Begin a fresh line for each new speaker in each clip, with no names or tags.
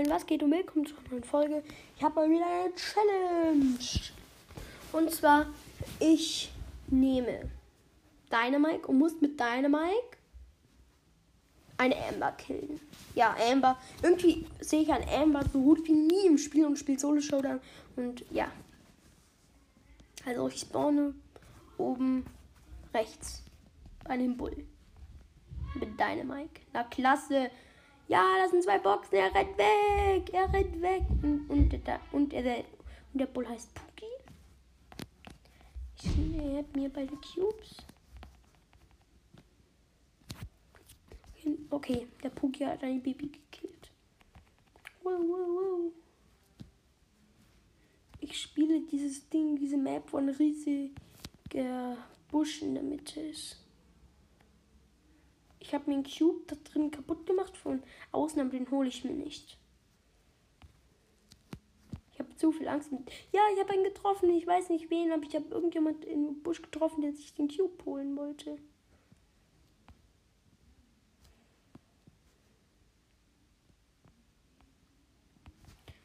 Moin, was geht und willkommen zu einer neuen Folge. Ich habe mal wieder eine Challenge. Und zwar, ich nehme Dynamike und muss mit Dynamike eine Amber killen. Ja, Amber. Irgendwie sehe ich an Amber so gut wie nie im Spiel und spiele Solo Showdown. Und ja. Also ich spawne oben rechts bei dem Bull. Mit Dynamike. Na klasse. Ja, das sind zwei Boxen. Er rennt weg. Er rennt weg. Und, und, der, und, der, und der Bull heißt Puki. Ich finde, er hat mir beide Cubes. Okay, der Puki hat ein Baby gekillt. Wow, wow, wow. Ich spiele dieses Ding, diese Map, ein riesiger Busch in der Mitte ist. Ich habe mir einen Cube da drin kaputt gemacht von außen, aber den hole ich mir nicht. Ich habe zu viel Angst mit. Ja, ich habe einen getroffen. Ich weiß nicht wen, aber ich habe irgendjemand im Busch getroffen, der sich den Cube holen wollte.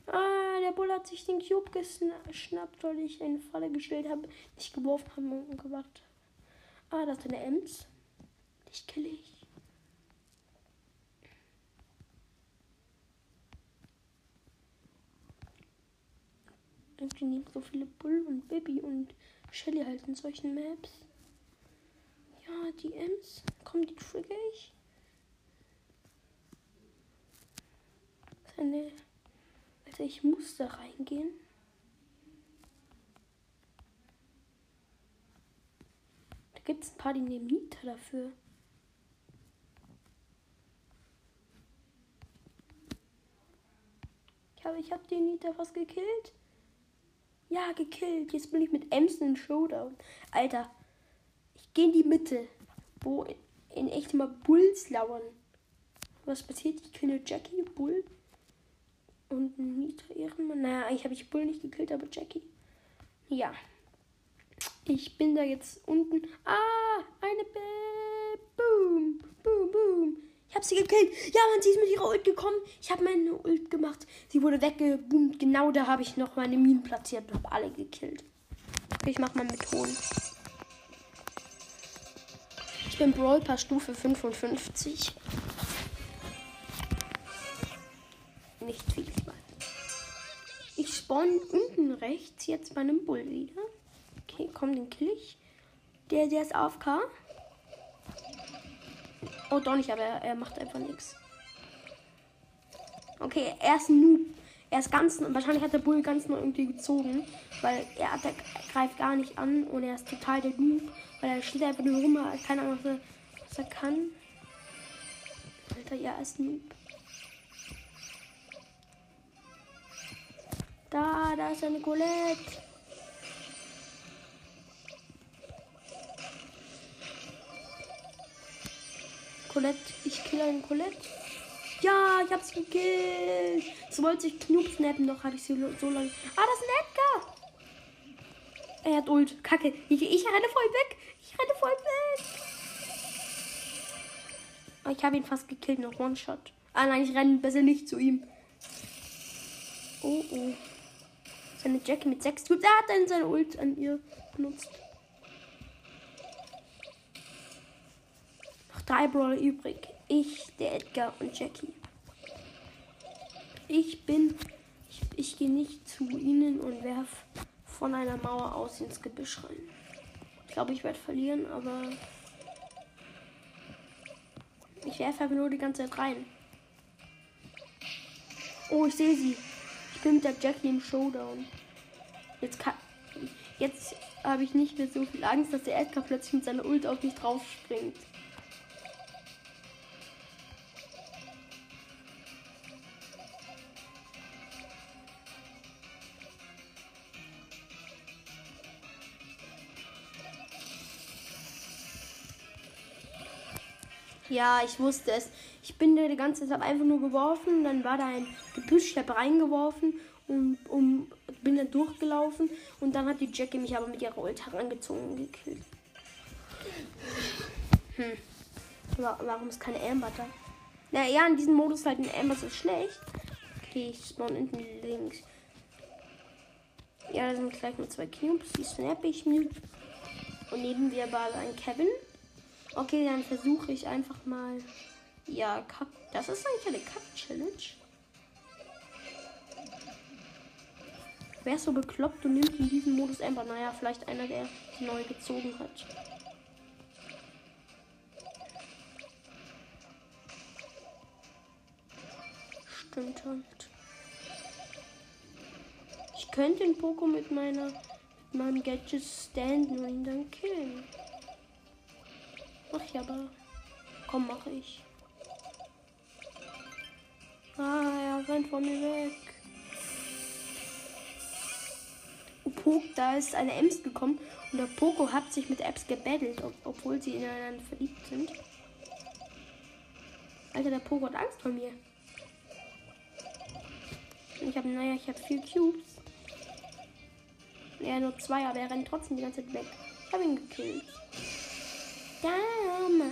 Ah, der Bull hat sich den Cube geschnappt, weil ich eine Falle gestellt habe, nicht geworfen habe und gewartet. Ah, das ist eine Ems. Dich kill ich. Irgendwie nehmen so viele Bull und Baby und Shelly halt in solchen Maps. Ja, die Ems. Komm, die trigger ich. Seine. Also ich muss da reingehen. Da gibt es ein paar, die nehmen Nita dafür. Ich habe ich hab den Nita fast gekillt. Ja, gekillt. Jetzt bin ich mit Ems in Showdown. Alter, ich gehe in die Mitte, wo in, echt immer Bulls lauern. Was passiert? Ich kenne Jackie, Bull und Nita Ehrenmann. Naja, eigentlich habe ich Bull nicht gekillt, aber Jackie. Ja. Ich bin da jetzt unten. Ah, eine B Boom, boom, boom. Ich habe sie gekillt. Ja, man, sie ist mit ihrer Ult gekommen. Ich habe meine Ult gemacht. Sie wurde weggeboomt. Genau da habe ich noch meine Minen platziert und habe alle gekillt. Okay, ich mache mal mit Ton. Ich bin Brawl Stufe 55. Nicht viel Spaß. Ich spawn unten rechts jetzt bei einem Bull wieder. Okay, komm, den kill ich. Der, der ist AFK. Oh, doch nicht, aber er, er macht einfach nichts. Okay, er ist ein Noob. Er ist ganz, wahrscheinlich hat der Bull ganz neu irgendwie gezogen, weil er, hat, er greift gar nicht an und er ist total der Noob, weil er steht einfach nur rum, hat keine Ahnung, was er, was er kann. Alter, ja, er ist ein Noob. Da, da ist eine Colette. Colette, ich kill einen Colette. Ja, ich hab's gekillt. So wollte ich Knub snappen, doch hatte ich sie so lange. Ah, das ist ein Edgar. Er hat Ult. Kacke. Ich, ich renne voll weg. Ich renne voll weg. Oh, ich habe ihn fast gekillt, noch One-Shot. Ah nein, ich renne besser nicht zu ihm. Oh, oh. Seine Jackie mit sechs Tubes. Er hat dann seine Ult an ihr benutzt. Drei Brawler übrig. Ich, der Edgar und Jackie. Ich bin. Ich, ich gehe nicht zu ihnen und werf von einer Mauer aus ins Gebüsch rein. Ich glaube, ich werde verlieren, aber. Ich werfe einfach nur die ganze Zeit rein. Oh, ich sehe sie. Ich bin mit der Jackie im Showdown. Jetzt kann. Jetzt habe ich nicht mehr so viel Angst, dass der Edgar plötzlich mit seiner Ult auf mich drauf Ja, ich wusste es. Ich bin da die ganze Zeit einfach nur geworfen. Dann war da ein Gebüsch, ich habe reingeworfen und um, bin dann durchgelaufen. Und dann hat die Jackie mich aber mit ihrer Ult herangezogen und gekillt. Hm. Warum ist keine Amber da? Naja, in diesem Modus halt ein Amber so schlecht. Okay, ich spawn hinten links. Ja, da sind gleich nur zwei Cubes. Die snap ich mir. Und neben mir war ein Kevin. Okay, dann versuche ich einfach mal. Ja, Kack. Das ist eigentlich eine Kack-Challenge. Wer ist so bekloppt und nimmt in diesem Modus einfach, naja, vielleicht einer, der die neu gezogen hat. Stimmt halt. Ich könnte den Poko mit meiner mit meinem Gadget standen und ihn dann killen. Mach ich aber. Komm, mach ich. Ah, er rennt von mir weg. Pok, da ist eine Ems gekommen und der Poco hat sich mit Ems gebettelt, ob, obwohl sie ineinander verliebt sind. Alter, der Poco hat Angst vor mir. Ich habe, naja, ich habe vier Cubes. Ja, nur zwei, aber er rennt trotzdem die ganze Zeit weg. Ich habe ihn gekillt. Dame.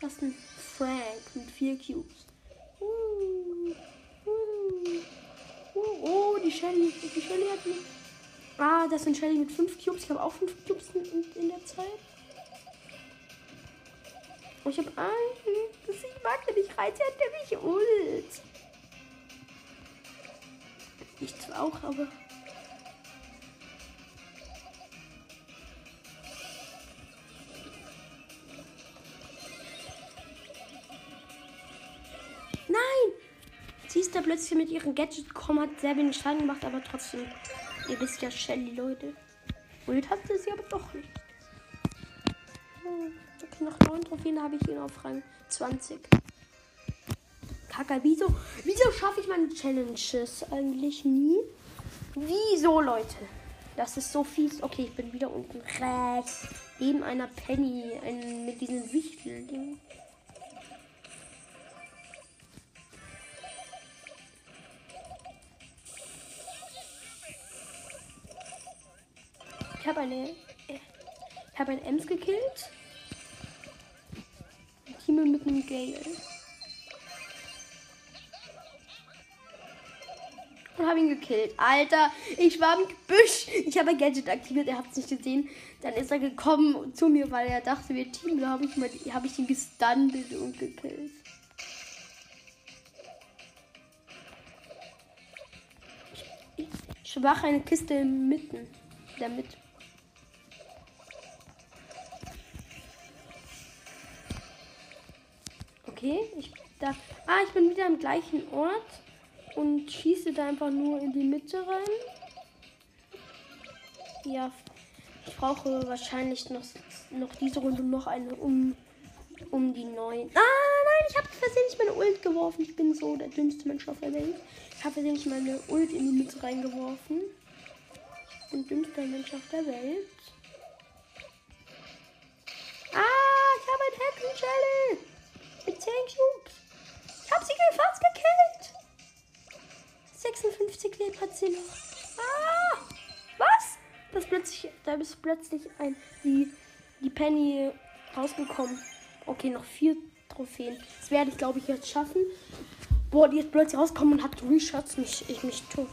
Das ist ein Frank mit vier Cubes. Uh, uh, uh, oh, die Shelly. Die Shelly hat mich. Ah, das sind Shelly mit fünf Cubes. Ich habe auch fünf Cubes in, in der Zeit. Oh, ich habe einen. Das ich mag nicht rein. Sie hat nämlich Ult. Ich zwar auch, aber. Nein! Sie ist da plötzlich mit ihrem Gadget gekommen, hat sehr wenig Schaden gemacht, aber trotzdem. Ihr wisst ja, Shelly, Leute. Ult hatte sie aber doch nicht. Okay, noch neun Trophäen habe ich ihn auf Rang 20. Kacke, wieso, wieso schaffe ich meine Challenges eigentlich nie? Wieso, Leute? Das ist so fies. Okay, ich bin wieder unten rechts. Neben einer Penny. Ein, mit diesem Wichtel-Ding. Ich habe eine. Ich habe ein Ems gekillt. Team mit einem Gale. Und habe ihn gekillt. Alter, ich war im Gebüsch. Ich habe ein Gadget aktiviert, er hat es nicht gesehen. Dann ist er gekommen zu mir, weil er dachte, wir Team. Da habe ich, hab ich ihn gestuntet und gekillt. Ich, ich mache eine Kiste mitten. Damit. Okay, ich da. Ah, ich bin wieder am gleichen Ort und schieße da einfach nur in die Mitte rein. Ja, ich brauche wahrscheinlich noch, noch diese Runde noch eine um, um die neun. Ah, nein, ich habe versehentlich meine Ult geworfen. Ich bin so der dümmste Mensch auf der Welt. Ich habe versehentlich meine Ult in die Mitte reingeworfen. Ich bin dümmster Mensch auf der Welt. Ah, ich habe ein Hacken Mit 10 Cubes. Ich habe sie fast gekillt. 56 Leben hat sie noch. Ah! Was? Das plötzlich, da ist plötzlich ein, die, die Penny rausgekommen. Okay, noch vier Trophäen. Das werde ich, glaube ich, jetzt schaffen. Boah, die ist plötzlich rausgekommen und hat Reshots mich, ich mich tot.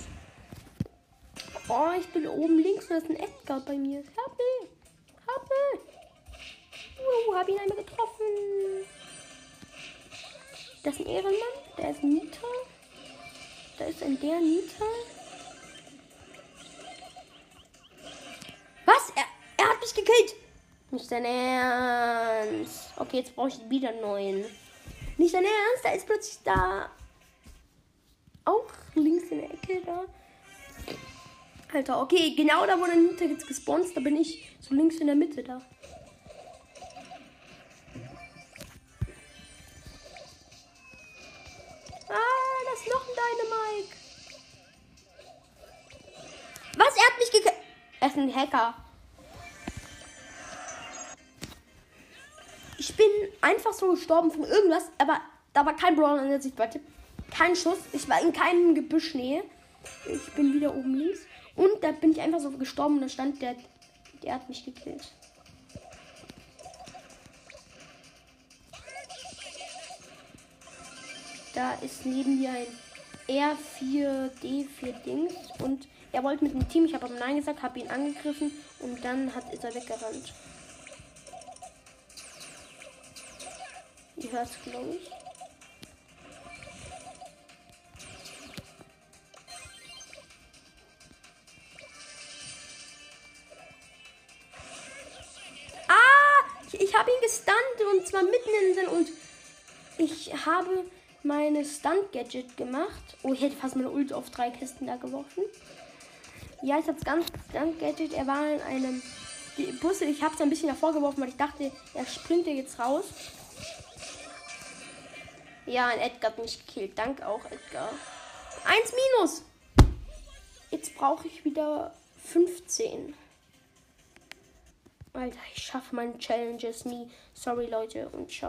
Oh, ich bin oben links und da ist ein Edgar bei mir. Help me! Uh, hab ihn einmal getroffen. Das ist ein Ehrenmann. Der ist Nita. Da ist ein der Nita. Was? Er, er hat mich gekillt. Nicht dein Ernst. Okay, jetzt brauche ich wieder einen neuen. Nicht dein Ernst. Da ist plötzlich da. Auch links in der Ecke da. Alter, okay, genau da, wo der Nita jetzt gespawnt da bin ich so links in der Mitte da. Ist noch ein Dynamike. Was? Er hat mich gekillt. Er ist ein Hacker. Ich bin einfach so gestorben von irgendwas, aber da war kein Brawler in der Sichtweite. Kein Schuss. Ich war in keinem Gebüschnähe. Ich bin wieder oben links. Und da bin ich einfach so gestorben und da stand der, der hat mich gekillt. Da ist neben mir ein R4D4 Dings und er wollte mit dem Team, ich habe aber Nein gesagt, habe ihn angegriffen und dann hat, ist er weggerannt. Ihr hört es, glaube. Ah! Ich, ich habe ihn gestunt und zwar mitten in den und ich habe meine Stunt-Gadget gemacht. Oh, ich hätte fast meine Ult auf drei Kisten da geworfen. Ja, ich habe es ganz Stunt-Gadget. Er war in einem Bus. Ich habe es ein bisschen davor geworfen, weil ich dachte, er springt jetzt raus. Ja, ein Edgar hat mich gekillt. Dank auch, Edgar. Eins minus. Jetzt brauche ich wieder 15. Alter, ich schaffe meine Challenges nie. Sorry, Leute, und ciao.